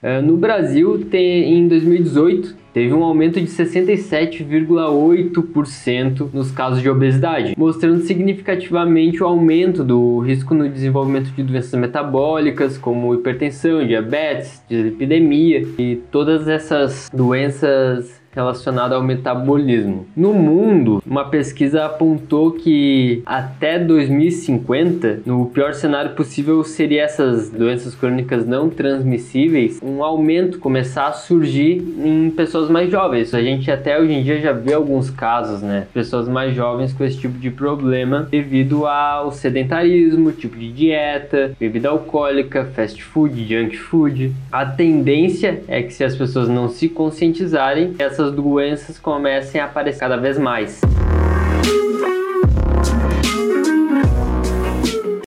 Uh, no Brasil, tem, em 2018, teve um aumento de 67,8% nos casos de obesidade, mostrando significativamente o aumento do risco no desenvolvimento de doenças metabólicas, como hipertensão, diabetes, dislipidemia e todas essas doenças relacionado ao metabolismo. No mundo, uma pesquisa apontou que até 2050, no pior cenário possível, seria essas doenças crônicas não transmissíveis, um aumento começar a surgir em pessoas mais jovens. A gente até hoje em dia já vê alguns casos, né? Pessoas mais jovens com esse tipo de problema devido ao sedentarismo, tipo de dieta, bebida alcoólica, fast food, junk food. A tendência é que se as pessoas não se conscientizarem, essas doenças comecem a aparecer cada vez mais.